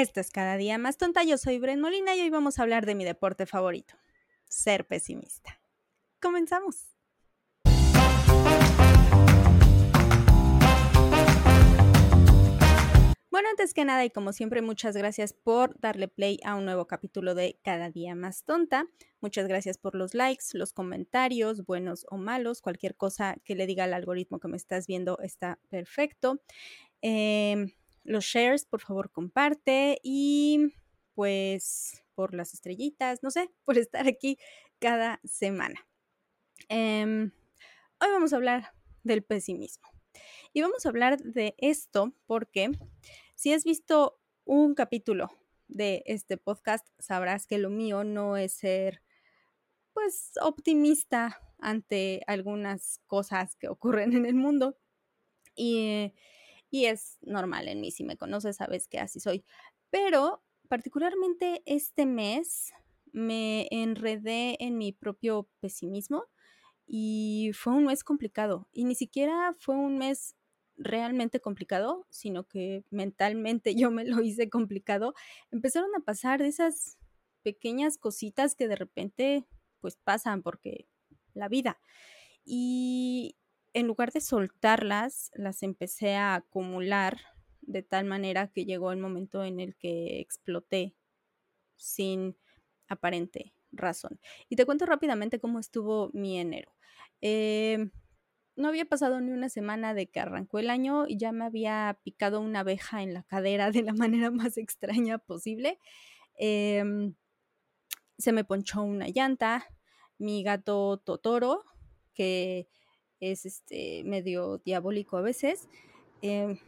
Esto es cada día más tonta. Yo soy Bren Molina y hoy vamos a hablar de mi deporte favorito, ser pesimista. Comenzamos. Bueno, antes que nada y como siempre, muchas gracias por darle play a un nuevo capítulo de Cada día más tonta. Muchas gracias por los likes, los comentarios, buenos o malos. Cualquier cosa que le diga al algoritmo que me estás viendo está perfecto. Eh, los shares, por favor, comparte y pues por las estrellitas, no sé, por estar aquí cada semana. Em, hoy vamos a hablar del pesimismo. Y vamos a hablar de esto porque si has visto un capítulo de este podcast, sabrás que lo mío no es ser pues optimista ante algunas cosas que ocurren en el mundo. Y y es normal en mí, si me conoces sabes que así soy. Pero particularmente este mes me enredé en mi propio pesimismo y fue un mes complicado. Y ni siquiera fue un mes realmente complicado, sino que mentalmente yo me lo hice complicado. Empezaron a pasar esas pequeñas cositas que de repente pues pasan porque la vida. Y, en lugar de soltarlas, las empecé a acumular de tal manera que llegó el momento en el que exploté sin aparente razón. Y te cuento rápidamente cómo estuvo mi enero. Em, no había pasado ni una semana de que arrancó el año y ya me había picado una abeja en la cadera de la manera más extraña posible. Em, se me ponchó una llanta. Mi gato Totoro, que es este, medio diabólico a veces, em,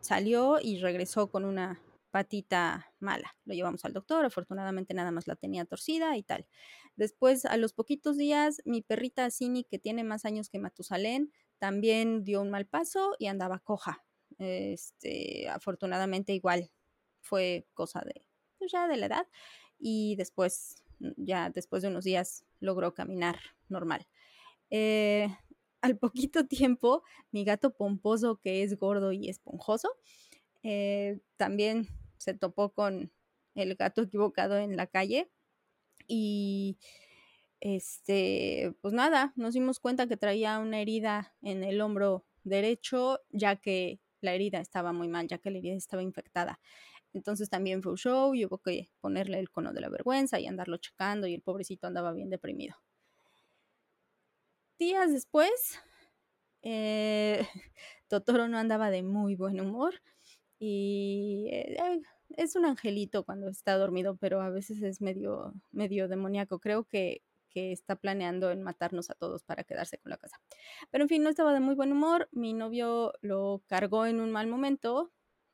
salió y regresó con una patita mala. Lo llevamos al doctor, afortunadamente nada más la tenía torcida y tal. Después, a los poquitos días, mi perrita Cini, que tiene más años que Matusalén, también dio un mal paso y andaba coja. Este, afortunadamente igual fue cosa de, pues ya de la edad. Y después, ya después de unos días, logró caminar normal. Eh, al poquito tiempo, mi gato pomposo, que es gordo y esponjoso, eh, también se topó con el gato equivocado en la calle y este, pues nada, nos dimos cuenta que traía una herida en el hombro derecho, ya que la herida estaba muy mal, ya que la herida estaba infectada. Entonces también fue un show y hubo que ponerle el cono de la vergüenza y andarlo checando y el pobrecito andaba bien deprimido días después, eh, Totoro no andaba de muy buen humor y eh, es un angelito cuando está dormido, pero a veces es medio, medio demoníaco. Creo que, que está planeando en matarnos a todos para quedarse con la casa. Pero en fin, no estaba de muy buen humor. Mi novio lo cargó en un mal momento.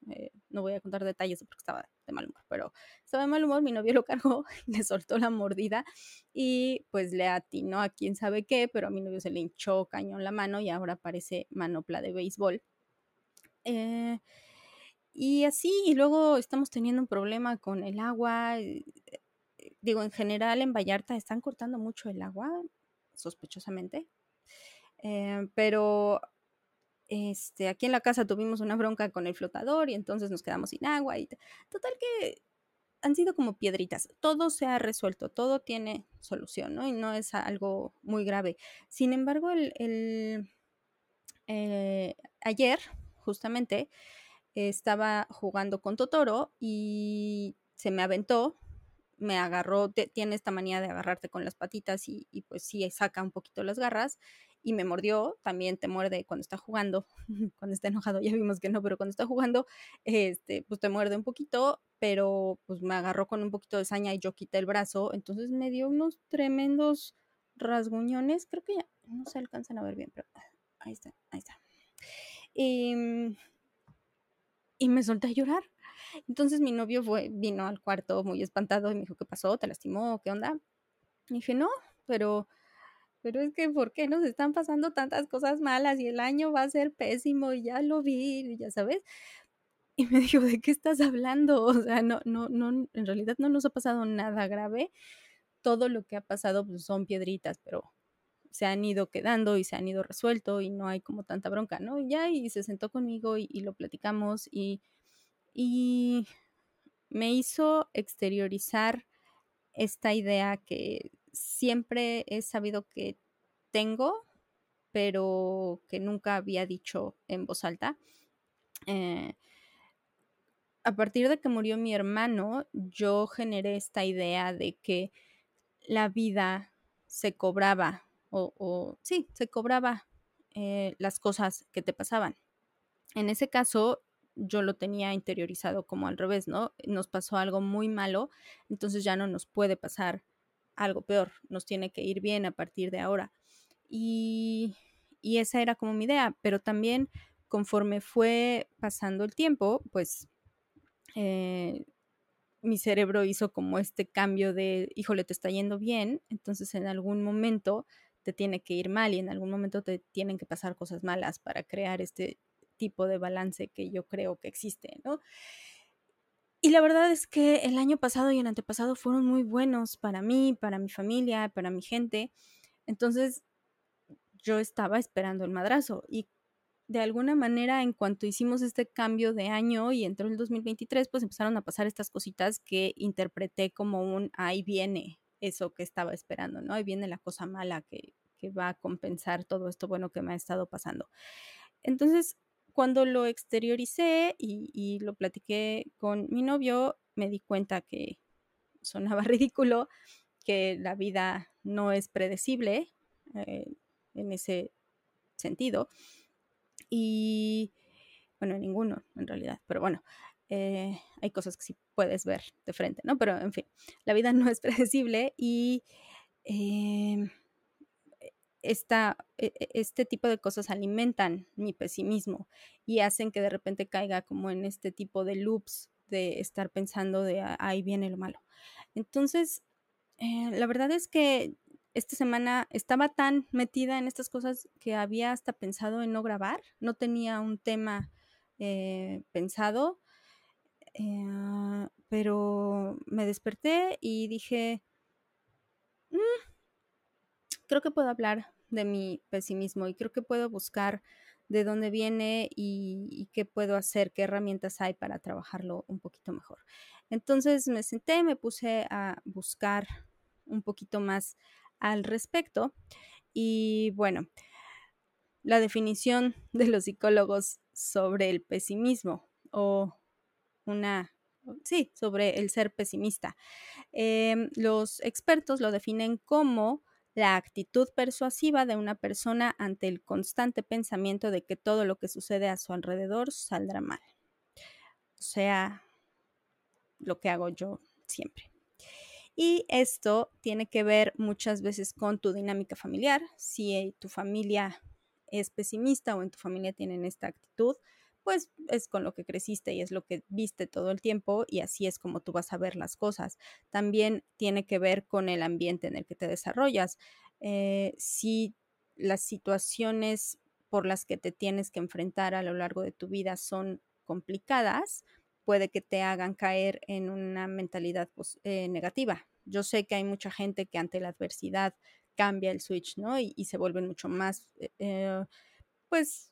Eh, no voy a contar detalles porque estaba de mal humor, pero estaba de mal humor, mi novio lo cargó, le soltó la mordida y pues le atinó a quién sabe qué, pero a mi novio se le hinchó cañón la mano y ahora parece manopla de béisbol. Eh, y así, y luego estamos teniendo un problema con el agua. Eh, digo, en general en Vallarta están cortando mucho el agua, sospechosamente. pero este, aquí en la casa tuvimos una bronca con el flotador y entonces nos quedamos sin agua y total que han sido como piedritas. Todo se ha resuelto, todo tiene solución, ¿no? Y no es algo muy grave. Sin embargo, el, eh, ayer, justamente, estaba jugando con Totoro y se me aventó, me agarró, tiene esta manía de agarrarte con las patitas y, y pues sí, saca un poquito las garras y me mordió, también te muerde cuando está jugando, cuando está enojado, ya vimos que no, pero cuando está jugando, este, pues te muerde un poquito, pero pues me agarró con un poquito de saña y yo quité el brazo, entonces me dio unos tremendos rasguñones, creo que ya no se alcanzan a ver bien, pero ahí está, ahí está. Y, mm, y me solté a llorar. Entonces mi novio fue, vino al cuarto muy espantado y me dijo, ¿qué pasó? ¿Te lastimó? ¿Qué onda? Y dije, no, pero pero es que, ¿por qué nos están pasando tantas cosas malas y el año va a ser pésimo y ya lo vi, ya sabes? Y me dijo, ¿de qué estás hablando? O sea, no, no, no, en realidad no nos ha pasado nada grave. Todo lo que ha pasado pues, son piedritas, pero se han ido quedando y se han ido resuelto y no hay como tanta bronca, ¿no? Y ya, y se sentó conmigo y, lo platicamos y, y me hizo exteriorizar esta idea que siempre he sabido que tengo, pero que nunca había dicho en voz alta. Eh, a partir de que murió mi hermano, yo generé esta idea de que la vida se cobraba, o, sí, se cobraba eh, las cosas que te pasaban. En ese caso, yo lo tenía interiorizado como al revés, ¿no? Nos pasó algo muy malo, entonces ya no nos puede pasar algo peor, nos tiene que ir bien a partir de ahora. Y, y esa era como mi idea, pero también conforme fue pasando el tiempo, pues eh, mi cerebro hizo como este cambio de, híjole, te está yendo bien, entonces en algún momento te tiene que ir mal y en algún momento te tienen que pasar cosas malas para crear este tipo de balance que yo creo que existe, ¿no? Y la verdad es que el año pasado y el antepasado fueron muy buenos para mí, para mi familia, para mi gente. Entonces, yo estaba esperando el madrazo y de alguna manera en cuanto hicimos este cambio de año y entró el 2023, pues empezaron a pasar estas cositas que interpreté como un ahí viene eso que estaba esperando, ¿no? Ahí viene la cosa mala que, que va a compensar todo esto bueno que me ha estado pasando. Entonces, cuando lo exterioricé y, lo platiqué con mi novio, me di cuenta que sonaba ridículo, que la vida no es predecible eh, en ese sentido y bueno, ninguno en realidad, pero bueno, eh, hay cosas que sí puedes ver de frente, ¿no? Pero en fin, la vida no es predecible y em, esta, e, e, este tipo de cosas alimentan mi pesimismo y hacen que de repente caiga como en este tipo de loops de estar pensando de ah, ahí viene lo malo. Entonces, eh, la verdad es que esta semana estaba tan metida en estas cosas que había hasta pensado en no grabar, no tenía un tema eh, pensado, eh, pero me desperté y dije, mm, creo que puedo hablar de mi pesimismo y creo que puedo buscar de dónde viene y, qué puedo hacer, qué herramientas hay para trabajarlo un poquito mejor. Entonces me senté, me puse a buscar un poquito más al respecto. Y bueno, la definición de los psicólogos sobre el pesimismo o una, sí, sobre el ser pesimista. Em, los expertos lo definen como la actitud persuasiva de una persona ante el constante pensamiento de que todo lo que sucede a su alrededor saldrá mal. O sea, lo que hago yo siempre. Y esto tiene que ver muchas veces con tu dinámica familiar. Si eh, tu familia es pesimista o en tu familia tienen esta actitud, pues es con lo que creciste y es lo que viste todo el tiempo y así es como tú vas a ver las cosas. También tiene que ver con el ambiente en el que te desarrollas. Eh, si las situaciones por las que te tienes que enfrentar a lo largo de tu vida son complicadas, puede que te hagan caer en una mentalidad eh, negativa, yo sé que hay mucha gente que ante la adversidad cambia el switch, ¿no? Y, se vuelven mucho más, eh, pues,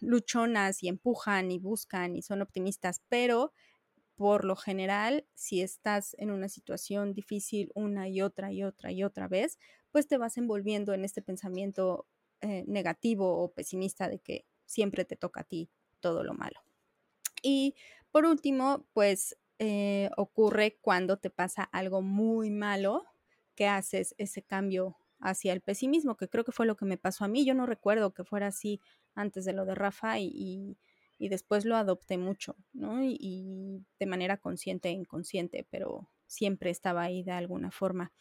luchonas y empujan y buscan y son optimistas, pero por lo general, si estás en una situación difícil una y otra y otra y otra vez, pues te vas envolviendo en este pensamiento eh, negativo o pesimista de que siempre te toca a ti todo lo malo. Y por último, pues eh, ocurre cuando te pasa algo muy malo, que haces ese cambio hacia el pesimismo, que creo que fue lo que me pasó a mí. Yo no recuerdo que fuera así antes de lo de Rafa y, después lo adopté mucho, ¿no? Y, de manera consciente e inconsciente, pero siempre estaba ahí de alguna forma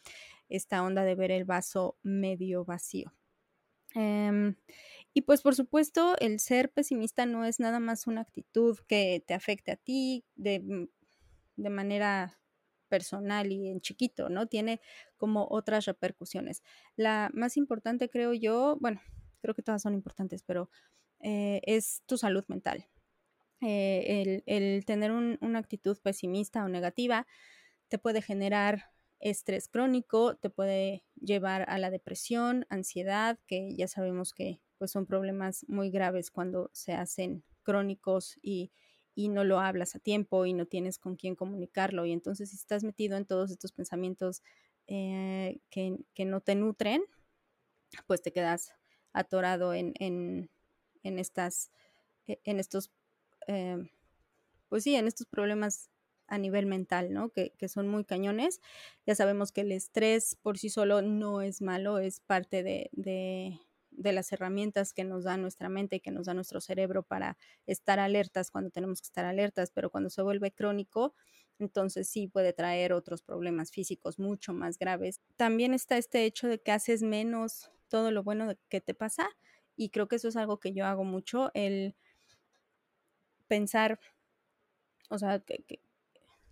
esta onda de ver el vaso medio vacío. Em, y pues por supuesto, el ser pesimista no es nada más una actitud que te afecte a ti de mm, de manera personal y en chiquito, ¿no? Tiene como otras repercusiones. La más importante, creo yo, bueno, creo que todas son importantes, pero eh, es tu salud mental. Eh, el, tener una actitud pesimista o negativa te puede generar estrés crónico, te puede llevar a la depresión, ansiedad, que ya sabemos que pues, son problemas muy graves cuando se hacen crónicos y y no lo hablas a tiempo y no tienes con quién comunicarlo. Y entonces si estás metido en todos estos pensamientos eh, que, no te nutren, pues te quedas atorado en, en, estas, e, en estos, eh, pues sí, en estos problemas a nivel mental, ¿no? Que, son muy cañones. Ya sabemos que el estrés por sí solo no es malo, es parte de, de las herramientas que nos da nuestra mente que nos da nuestro cerebro para estar alertas cuando tenemos que estar alertas, pero cuando se vuelve crónico, entonces sí puede traer otros problemas físicos mucho más graves. También está este hecho de que haces menos todo lo bueno que te pasa y creo que eso es algo que yo hago mucho, el pensar, o sea, que,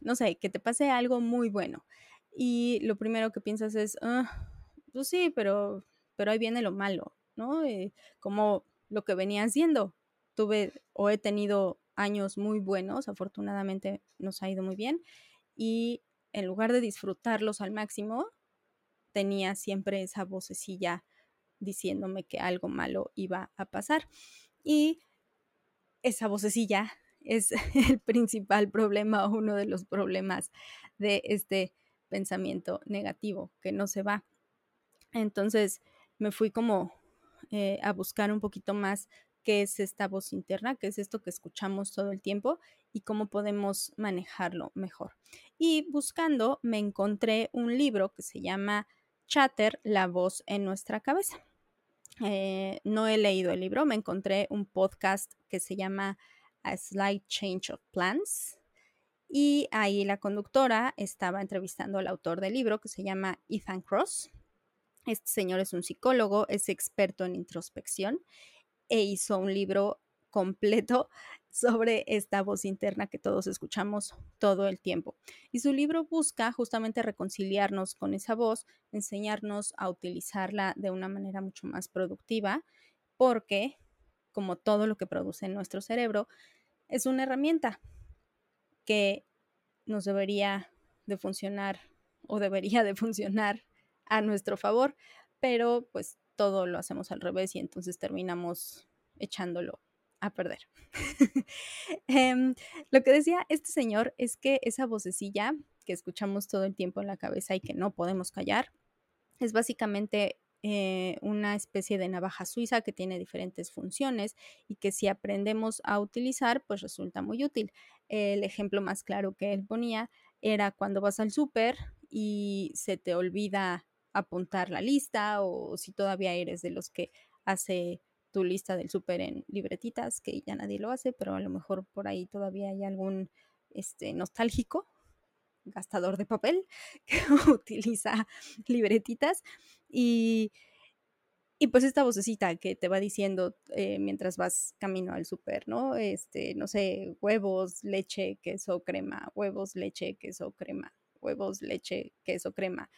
no sé, que te pase algo muy bueno y lo primero que piensas es, ah, pues sí, pero, pero ahí viene lo malo ¿no? Eh, como lo que venía haciendo. Tuve o he tenido años muy buenos, afortunadamente nos ha ido muy bien, y en lugar de disfrutarlos al máximo, tenía siempre esa vocecilla diciéndome que algo malo iba a pasar. Y esa vocecilla es el principal problema, uno de los problemas de este pensamiento negativo que no se va. Entonces me fui como eh, a buscar un poquito más qué es esta voz interna, qué es esto que escuchamos todo el tiempo y cómo podemos manejarlo mejor. Y buscando me encontré un libro que se llama Chatter, la voz en nuestra cabeza. Eh, no he leído el libro, me encontré un podcast que se llama A Slight Change of Plans. Y ahí la conductora estaba entrevistando al autor del libro que se llama Ethan Cross. Este señor es un psicólogo, es experto en introspección e hizo un libro completo sobre esta voz interna que todos escuchamos todo el tiempo. Y su libro busca justamente reconciliarnos con esa voz, enseñarnos a utilizarla de una manera mucho más productiva, porque, como todo lo que produce en nuestro cerebro, es una herramienta que nos debería de funcionar o debería de funcionar a nuestro favor, pero pues todo lo hacemos al revés y entonces terminamos echándolo a perder. Em, lo que decía este señor es que esa vocecilla que escuchamos todo el tiempo en la cabeza y que no podemos callar es básicamente eh, una especie de navaja suiza que tiene diferentes funciones y que si aprendemos a utilizar, pues resulta muy útil. El ejemplo más claro que él ponía era cuando vas al súper y se te olvida apuntar la lista o si todavía eres de los que hace tu lista del súper en libretitas, que ya nadie lo hace, pero a lo mejor por ahí todavía hay algún este, nostálgico gastador de papel que utiliza libretitas y, y pues esta vocecita que te va diciendo eh, mientras vas camino al súper, ¿no? Este, no sé, huevos, leche, queso, crema, huevos, leche, queso, crema, huevos, leche, queso, crema.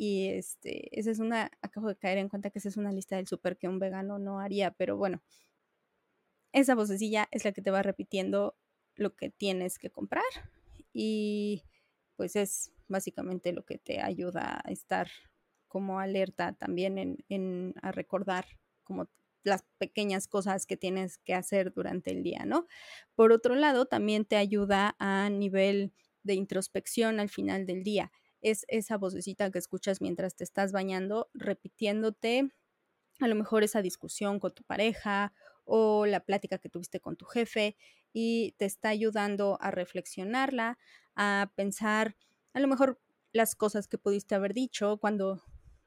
Y este, esa es una, acabo de caer en cuenta que esa es una lista del súper que un vegano no haría, pero bueno, esa vocecilla es la que te va repitiendo lo que tienes que comprar y pues es básicamente lo que te ayuda a estar como alerta también en, en a recordar como las pequeñas cosas que tienes que hacer durante el día, ¿no? Por otro lado, también te ayuda a nivel de introspección al final del día es esa vocecita que escuchas mientras te estás bañando, repitiéndote a lo mejor esa discusión con tu pareja o la plática que tuviste con tu jefe y te está ayudando a reflexionarla, a pensar a lo mejor las cosas que pudiste haber dicho cuando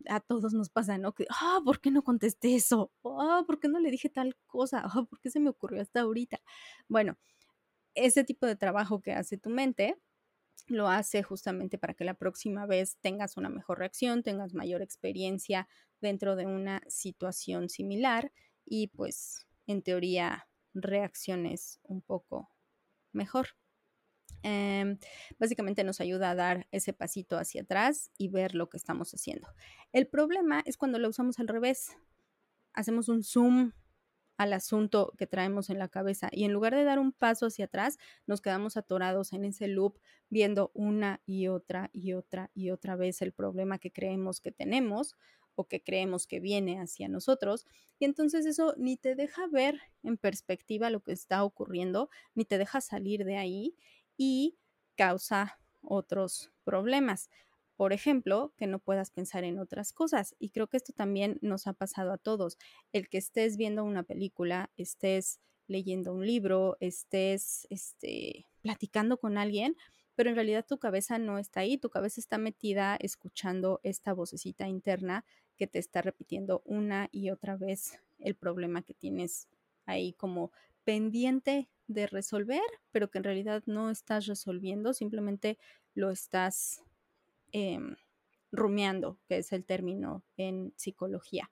a todos nos pasa, ¿no? Que, ah, ¿por qué no contesté eso? Ah, ¿por qué no le dije tal cosa? Ah, ¿por qué se me ocurrió hasta ahorita? Bueno, ese tipo de trabajo que hace tu mente lo hace justamente para que la próxima vez tengas una mejor reacción, tengas mayor experiencia dentro de una situación similar y pues en teoría reacciones un poco mejor. Em, básicamente nos ayuda a dar ese pasito hacia atrás y ver lo que estamos haciendo. El problema es cuando lo usamos al revés. Hacemos un zoom al asunto que traemos en la cabeza y en lugar de dar un paso hacia atrás, nos quedamos atorados en ese loop viendo una y otra y otra y otra vez el problema que creemos que tenemos o que creemos que viene hacia nosotros. Y entonces eso ni te deja ver en perspectiva lo que está ocurriendo, ni te deja salir de ahí y causa otros problemas. Por ejemplo, que no puedas pensar en otras cosas. Y creo que esto también nos ha pasado a todos. El que estés viendo una película, estés leyendo un libro, estés este, platicando con alguien, pero en realidad tu cabeza no está ahí, tu cabeza está metida escuchando esta vocecita interna que te está repitiendo una y otra vez el problema que tienes ahí como pendiente de resolver, pero que en realidad no estás resolviendo, simplemente lo estás em, rumiando, que es el término en psicología.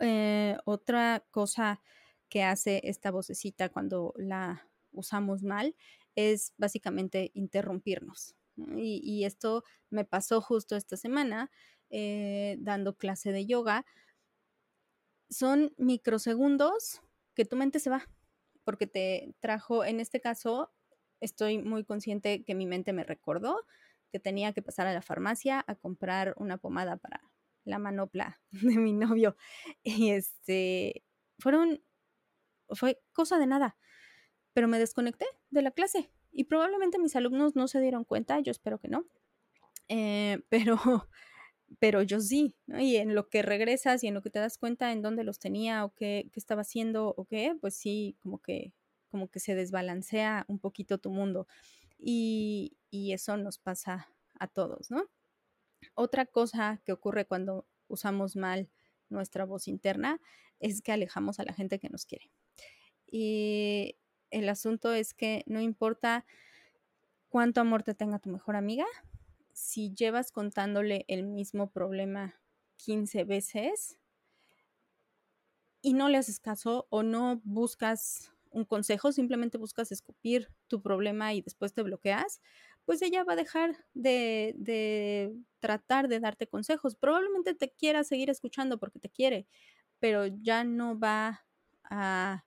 Eh, otra cosa que hace esta vocecita cuando la usamos mal es básicamente interrumpirnos. Y, esto me pasó justo esta semana eh, dando clase de yoga. Son microsegundos que tu mente se va, porque te trajo, en este caso, estoy muy consciente que mi mente me recordó que tenía que pasar a la farmacia a comprar una pomada para la manopla de mi novio. Y este, fueron, fue cosa de nada pero me desconecté de la clase y probablemente mis alumnos no se dieron cuenta, yo espero que no, eh, pero, pero yo sí, y en lo que regresas y en lo que te das cuenta en dónde los tenía o qué, qué estaba haciendo o qué, pues sí, como que, como que se desbalancea un poquito tu mundo y, y eso nos pasa a todos, ¿no? Otra cosa que ocurre cuando usamos mal nuestra voz interna es que alejamos a la gente que nos quiere. Y el asunto es que no importa cuánto amor te tenga tu mejor amiga, si llevas contándole el mismo problema 15 veces y no le haces caso o no buscas un consejo, simplemente buscas escupir tu problema y después te bloqueas, pues ella va a dejar de, de, tratar de darte consejos. Probablemente te quiera seguir escuchando porque te quiere, pero ya no va a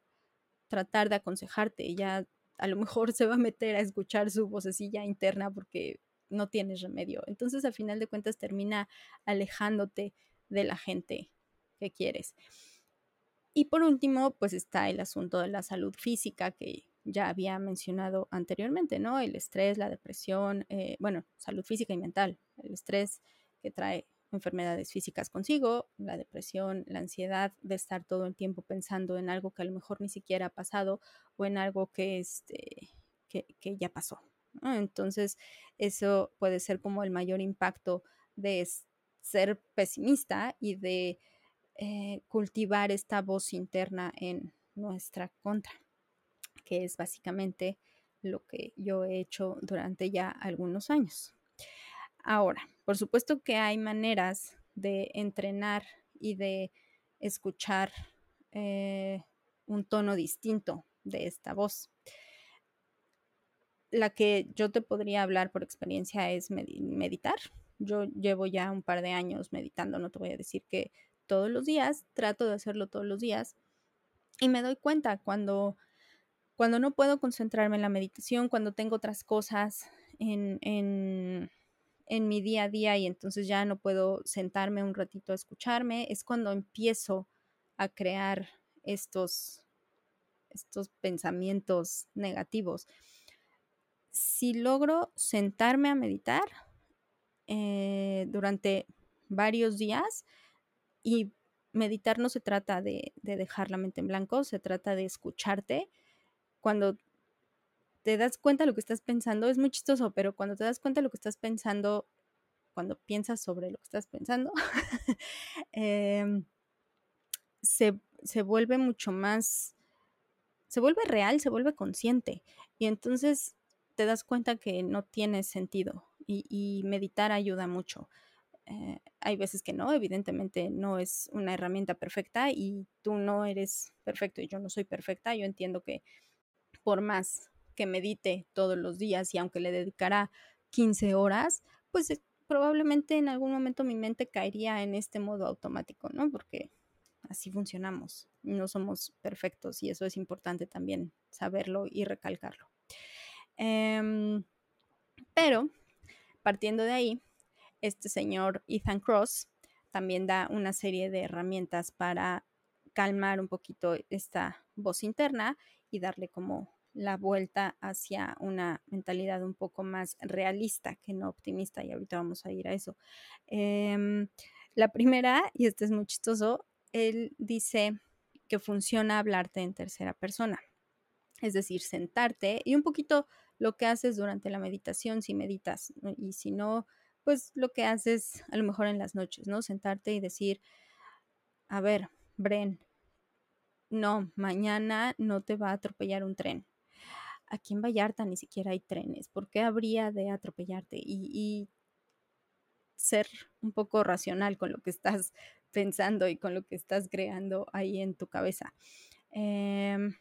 tratar de aconsejarte, ella a lo mejor se va a meter a escuchar su vocecilla interna porque no tienes remedio. Entonces, al final de cuentas, termina alejándote de la gente que quieres. Y por último, pues está el asunto de la salud física que ya había mencionado anteriormente, ¿no? El estrés, la depresión, eh, bueno, salud física y mental, el estrés que trae enfermedades físicas consigo, la depresión, la ansiedad de estar todo el tiempo pensando en algo que a lo mejor ni siquiera ha pasado o en algo que, este, que, ya pasó. Entonces, eso puede ser como el mayor impacto de ser pesimista y de eh, cultivar esta voz interna en nuestra contra, que es básicamente lo que yo he hecho durante ya algunos años. Ahora, por supuesto que hay maneras de entrenar y de escuchar eh, un tono distinto de esta voz. La que yo te podría hablar por experiencia es meditar. Yo llevo ya un par de años meditando, no te voy a decir que todos los días, trato de hacerlo todos los días y me doy cuenta cuando, cuando no puedo concentrarme en la meditación, cuando tengo otras cosas en, mi día a día y entonces ya no puedo sentarme un ratito a escucharme, es cuando empiezo a crear estos, pensamientos negativos. Si logro sentarme a meditar eh, durante varios días, y meditar no se trata de dejar la mente en blanco, se trata de escucharte. Cuando te das cuenta de lo que estás pensando, es muy chistoso, pero cuando te das cuenta de lo que estás pensando, cuando piensas sobre lo que estás pensando, em, se, vuelve mucho más, se vuelve real, se vuelve consciente. Y entonces te das cuenta que no tiene sentido y, meditar ayuda mucho. Eh, hay veces que no, evidentemente no es una herramienta perfecta y tú no eres perfecto y yo no soy perfecta. Yo entiendo que por más que medite todos los días y aunque le dedicara 15 horas, pues eh, probablemente en algún momento mi mente caería en este modo automático, ¿no? Porque así funcionamos, no somos perfectos y eso es importante también saberlo y recalcarlo. Em, pero, partiendo de ahí, este señor Ethan Cross también da una serie de herramientas para calmar un poquito esta voz interna y darle como la vuelta hacia una mentalidad un poco más realista que no optimista y ahorita vamos a ir a eso. Em, la primera, y este es muy chistoso, él dice que funciona hablarte en tercera persona, es decir, sentarte y un poquito lo que haces durante la meditación si meditas y si no, pues lo que haces a lo mejor en las noches, ¿no? Sentarte y decir, a ver, Bren, no, mañana no te va a atropellar un tren. Aquí en Vallarta ni siquiera hay trenes. ¿Por qué habría de atropellarte? Y, ser un poco racional con lo que estás pensando y con lo que estás creando ahí en tu cabeza. Em,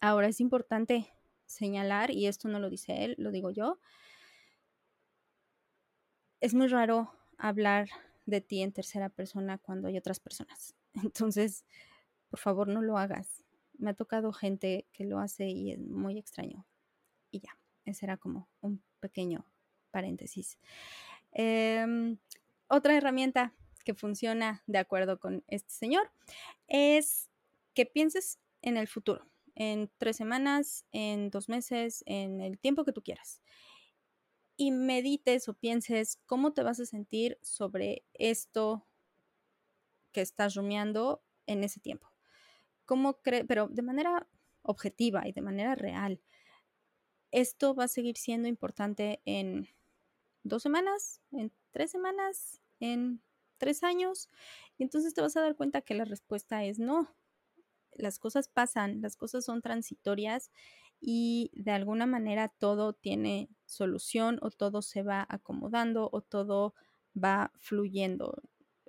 ahora es importante señalar, y esto no lo dice él, lo digo yo, es muy raro hablar de ti en tercera persona cuando hay otras personas. Entonces, por favor, no lo hagas. Me ha tocado gente que lo hace y es muy extraño. Y ya, ese era como un pequeño paréntesis. Em, otra herramienta que funciona de acuerdo con este señor es que pienses en el futuro, en tres semanas, en dos meses, en el tiempo que tú quieras. Y medites o pienses cómo te vas a sentir sobre esto que estás rumiando en ese tiempo cómo pero de manera objetiva y de manera real, esto va a seguir siendo importante en dos semanas, en tres semanas, en tres años. Y entonces te vas a dar cuenta que la respuesta es no. Las cosas pasan, las cosas son transitorias y de alguna manera todo tiene solución o todo se va acomodando o todo va fluyendo.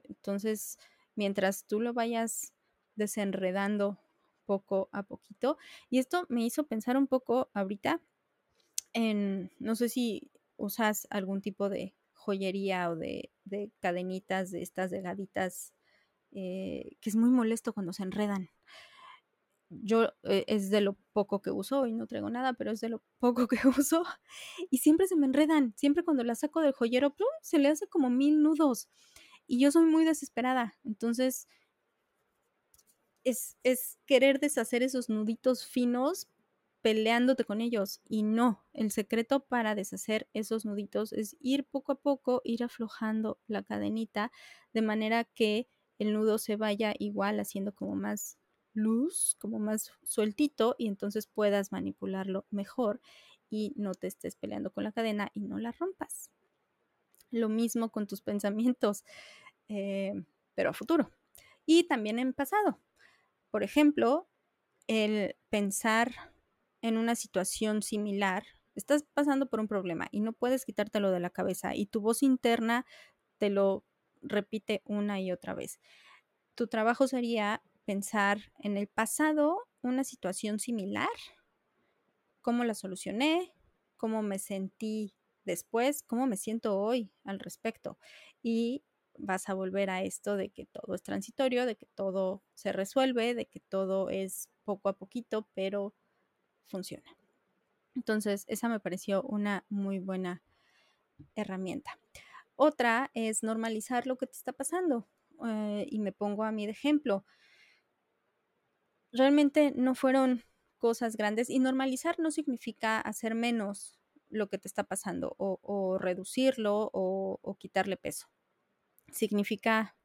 Entonces, mientras tú lo vayas desenredando poco a poquito. Y esto me hizo pensar un poco ahorita en, no sé si usas algún tipo de joyería o de, cadenitas de estas delgaditas, eh, que es muy molesto cuando se enredan. Yo eh, es de lo poco que uso y no traigo nada, pero es de lo poco que uso y siempre se me enredan. Siempre cuando la saco del joyero, se le hace como mil nudos y yo soy muy desesperada. Entonces, es, querer deshacer esos nuditos finos peleándote con ellos. Y no, el secreto para deshacer esos nuditos es ir poco a poco, ir aflojando la cadenita de manera que el nudo se vaya igual haciendo como más luz, como más sueltito y entonces puedas manipularlo mejor y no te estés peleando con la cadena y no la rompas. Lo mismo con tus pensamientos, eh, pero a futuro. Y también en pasado. Por ejemplo, el pensar en una situación similar, estás pasando por un problema y no puedes quitártelo de la cabeza y tu voz interna te lo repite una y otra vez. Tu trabajo sería pensar en el pasado una situación similar, cómo la solucioné, cómo me sentí después, cómo me siento hoy al respecto y vas a volver a esto de que todo es transitorio, de que todo se resuelve, de que todo es poco a poquito, pero funciona. Entonces, esa me pareció una muy buena herramienta. Otra es normalizar lo que te está pasando. Eh, y me pongo a mí de ejemplo. Realmente no fueron cosas grandes y normalizar no significa hacer menos lo que te está pasando o, reducirlo o quitarle peso significa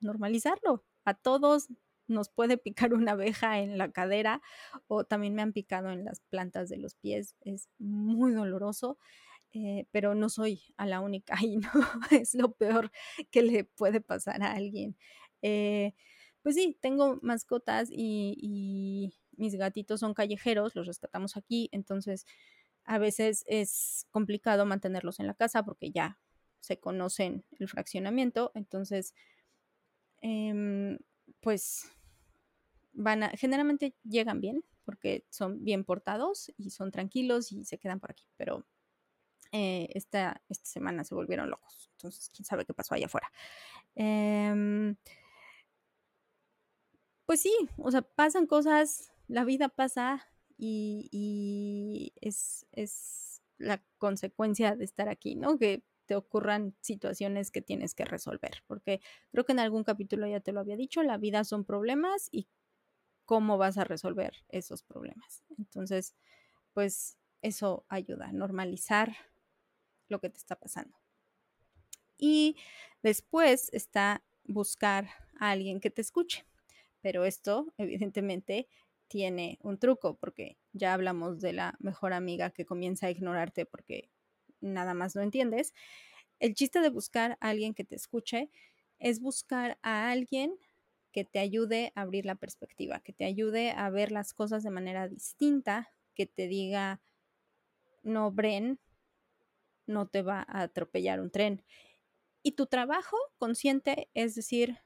normalizarlo. A todos nos puede picar una abeja en la cadera o también me han picado en las plantas de los pies. Es muy doloroso, eh, pero no soy a la única y no es lo peor que le puede pasar a alguien. Eh, pues sí, tengo mascotas y, y mis gatitos son callejeros, los rescatamos aquí, entonces a veces es complicado mantenerlos en la casa porque ya se conocen el fraccionamiento, entonces, em, pues van a, generalmente llegan bien porque son bien portados y son tranquilos y se quedan por aquí, pero eh, esta, esta, semana se volvieron locos, entonces quién sabe qué pasó allá afuera. Em, pues sí, o sea, pasan cosas, la vida pasa y, y es, es, la consecuencia de estar aquí, ¿no? Que te ocurran situaciones que tienes que resolver, porque creo que en algún capítulo ya te lo había dicho, la vida son problemas y cómo vas a resolver esos problemas. Entonces, pues eso ayuda a normalizar lo que te está pasando. Y después está buscar a alguien que te escuche. Pero esto, evidentemente, tiene un truco, porque ya hablamos de la mejor amiga que comienza a ignorarte porque nada más no entiendes. El chiste de buscar a alguien que te escuche es buscar a alguien que te ayude a abrir la perspectiva, que te ayude a ver las cosas de manera distinta, que te diga, no, Bren, no te va a atropellar un tren. Y tu trabajo consciente es decir,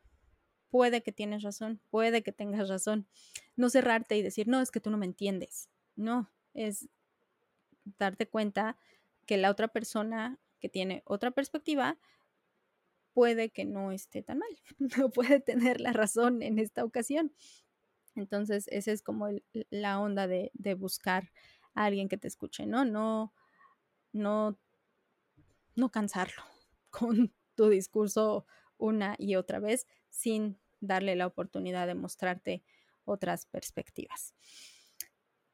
puede que tienes razón, puede que tengas razón. No cerrarte y decir, no, es que tú no me entiendes. No, es darte cuenta que la otra persona que tiene otra perspectiva puede que no esté tan mal, no puede tener la razón en esta ocasión. Entonces, esa es como la onda de, de, buscar a alguien que te escuche, ¿no? No, no, no cansarlo con tu discurso una y otra vez sin darle la oportunidad de mostrarte otras perspectivas.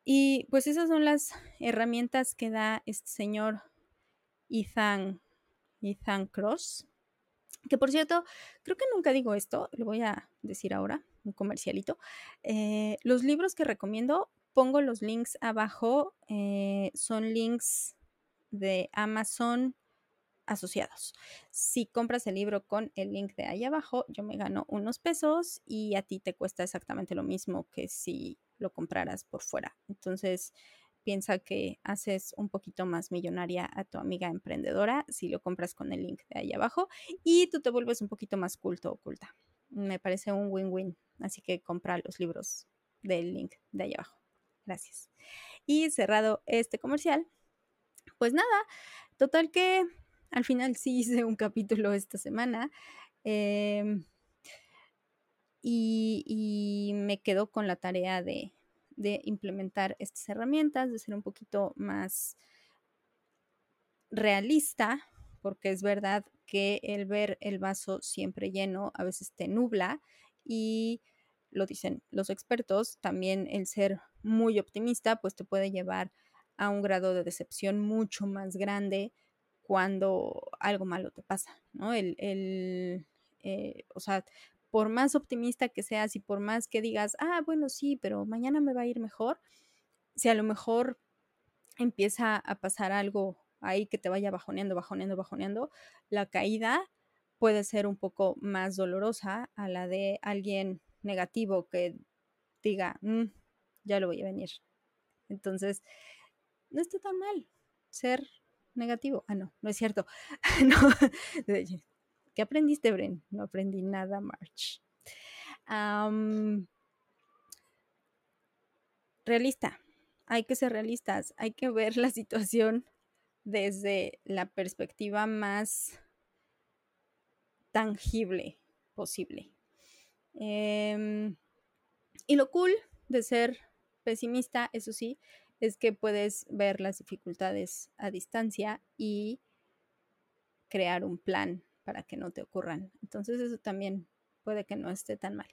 Y pues esas son las herramientas que da este señor Ethan, Ethan Cross, que por cierto, creo que nunca digo esto, lo voy a decir ahora, un comercialito. Eh, los libros que recomiendo, pongo los links abajo, eh, son links de Amazon, asociados. Si compras el libro con el link de ahí abajo, yo me gano unos pesos y a ti te cuesta exactamente lo mismo que si lo compraras por fuera. Entonces, piensa que haces un poquito más millonaria a tu amiga emprendedora si lo compras con el link de ahí abajo y tú te vuelves un poquito más culto o oculta. Me parece un win-win, así que compra los libros del link de ahí abajo. Gracias. Y cerrado este comercial, pues nada, total que al final sí hice un capítulo esta semana. Em, y, me quedo con la tarea de, implementar estas herramientas, de ser un poquito más realista, porque es verdad que el ver el vaso siempre lleno a veces te nubla y lo dicen los expertos, también el ser muy optimista pues te puede llevar a un grado de decepción mucho más grande cuando algo malo te pasa, ¿no? El, el eh, o sea, por más optimista que seas y por más que digas, ah, bueno, sí, pero mañana me va a ir mejor, si a lo mejor empieza a pasar algo ahí que te vaya bajoneando, bajoneando, bajoneando, la caída puede ser un poco más dolorosa a la de alguien negativo que diga, mm, ya lo voy a venir. Entonces, no está tan mal ser negativo. Ah, no, no es cierto. no. ¿Qué aprendiste, Bren? No aprendí nada, March. realista. Hay que ser realistas. Hay que ver la situación desde la perspectiva más tangible posible. Em, y lo cool de ser pesimista, eso sí, es que puedes ver las dificultades a distancia y crear un plan para que no te ocurran. Entonces eso también puede que no esté tan mal.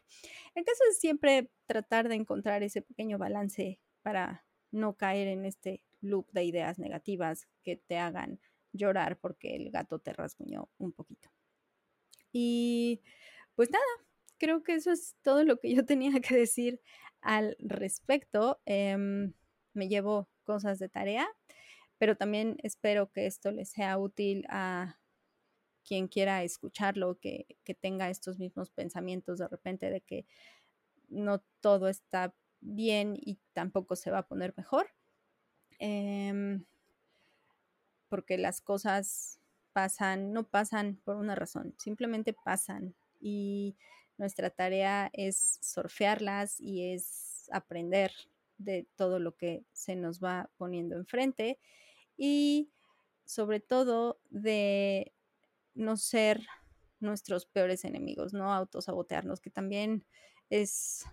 El caso es siempre tratar de encontrar ese pequeño balance para no caer en este loop de ideas negativas que te hagan llorar porque el gato te rasguñó un poquito. Y pues nada, creo que eso es todo lo que yo tenía que decir al respecto. Em, me llevo cosas de tarea, pero también espero que esto les sea útil a quien quiera escucharlo, que, tenga estos mismos pensamientos de repente de que no todo está bien y tampoco se va a poner mejor. Em, porque las cosas pasan, no pasan por una razón, simplemente pasan y nuestra tarea es surfearlas y es aprender de todo lo que se nos va poniendo enfrente y sobre todo de no ser nuestros peores enemigos, no autosabotearnos, que también es,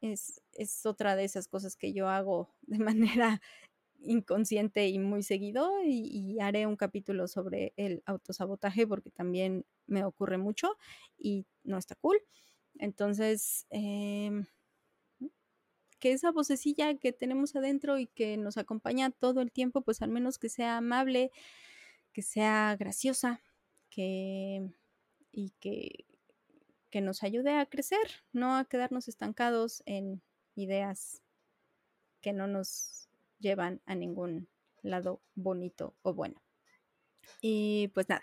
es, es otra de esas cosas que yo hago de manera inconsciente y muy seguido y, haré un capítulo sobre el autosabotaje porque también me ocurre mucho y no está cool. Entonces, em, que esa vocecilla que tenemos adentro y que nos acompaña todo el tiempo, pues al menos que sea amable, que sea graciosa, que y que, que nos ayude a crecer, no a quedarnos estancados en ideas que no nos llevan a ningún lado bonito o bueno. Y pues nada,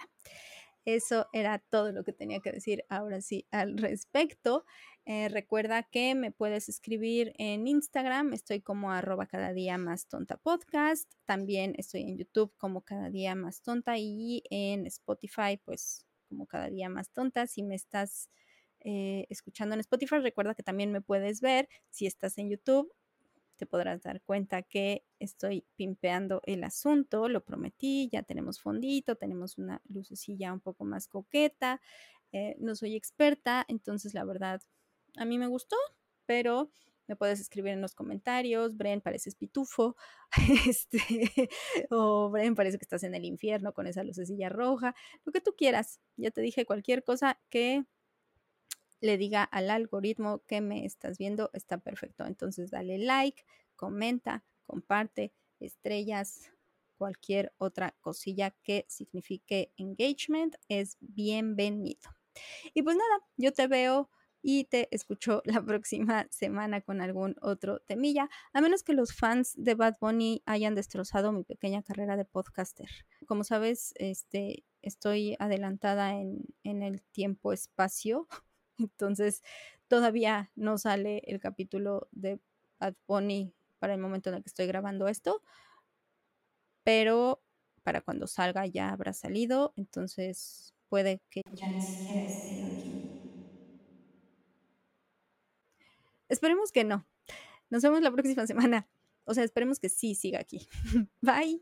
eso era todo lo que tenía que decir ahora sí al respecto. Eh, recuerda que me puedes escribir en Instagram, estoy como arroba cada día más tonta podcast. También estoy en YouTube como cada día más tonta y en Spotify pues como cada día más tonta. Si me estás eh, escuchando en Spotify, recuerda que también me puedes ver. Si estás en YouTube, te podrás dar cuenta que estoy pimpeando el asunto, lo prometí, ya tenemos fondito, tenemos una lucecilla un poco más coqueta, eh, no soy experta, entonces la verdad a mí me gustó, pero me puedes escribir en los comentarios, Bren, pareces pitufo, este, o Bren, parece que estás en el infierno con esa lucecilla roja, lo que tú quieras. Ya te dije cualquier cosa que le diga al algoritmo que me estás viendo está perfecto. Entonces dale like, comenta, comparte, estrellas, cualquier otra cosilla que signifique engagement es bienvenido. Y pues nada, yo te veo y te escucho la próxima semana con algún otro temilla, a menos que los fans de Bad Bunny hayan destrozado mi pequeña carrera de podcaster. Como sabes, este, estoy adelantada en, en el tiempo-espacio entonces, todavía no sale el capítulo de Bad Bunny para el momento en el que estoy grabando esto, pero para cuando salga ya habrá salido, entonces puede que ya Esperemos que no. Nos vemos la próxima semana. O sea, esperemos que sí siga aquí. Bye.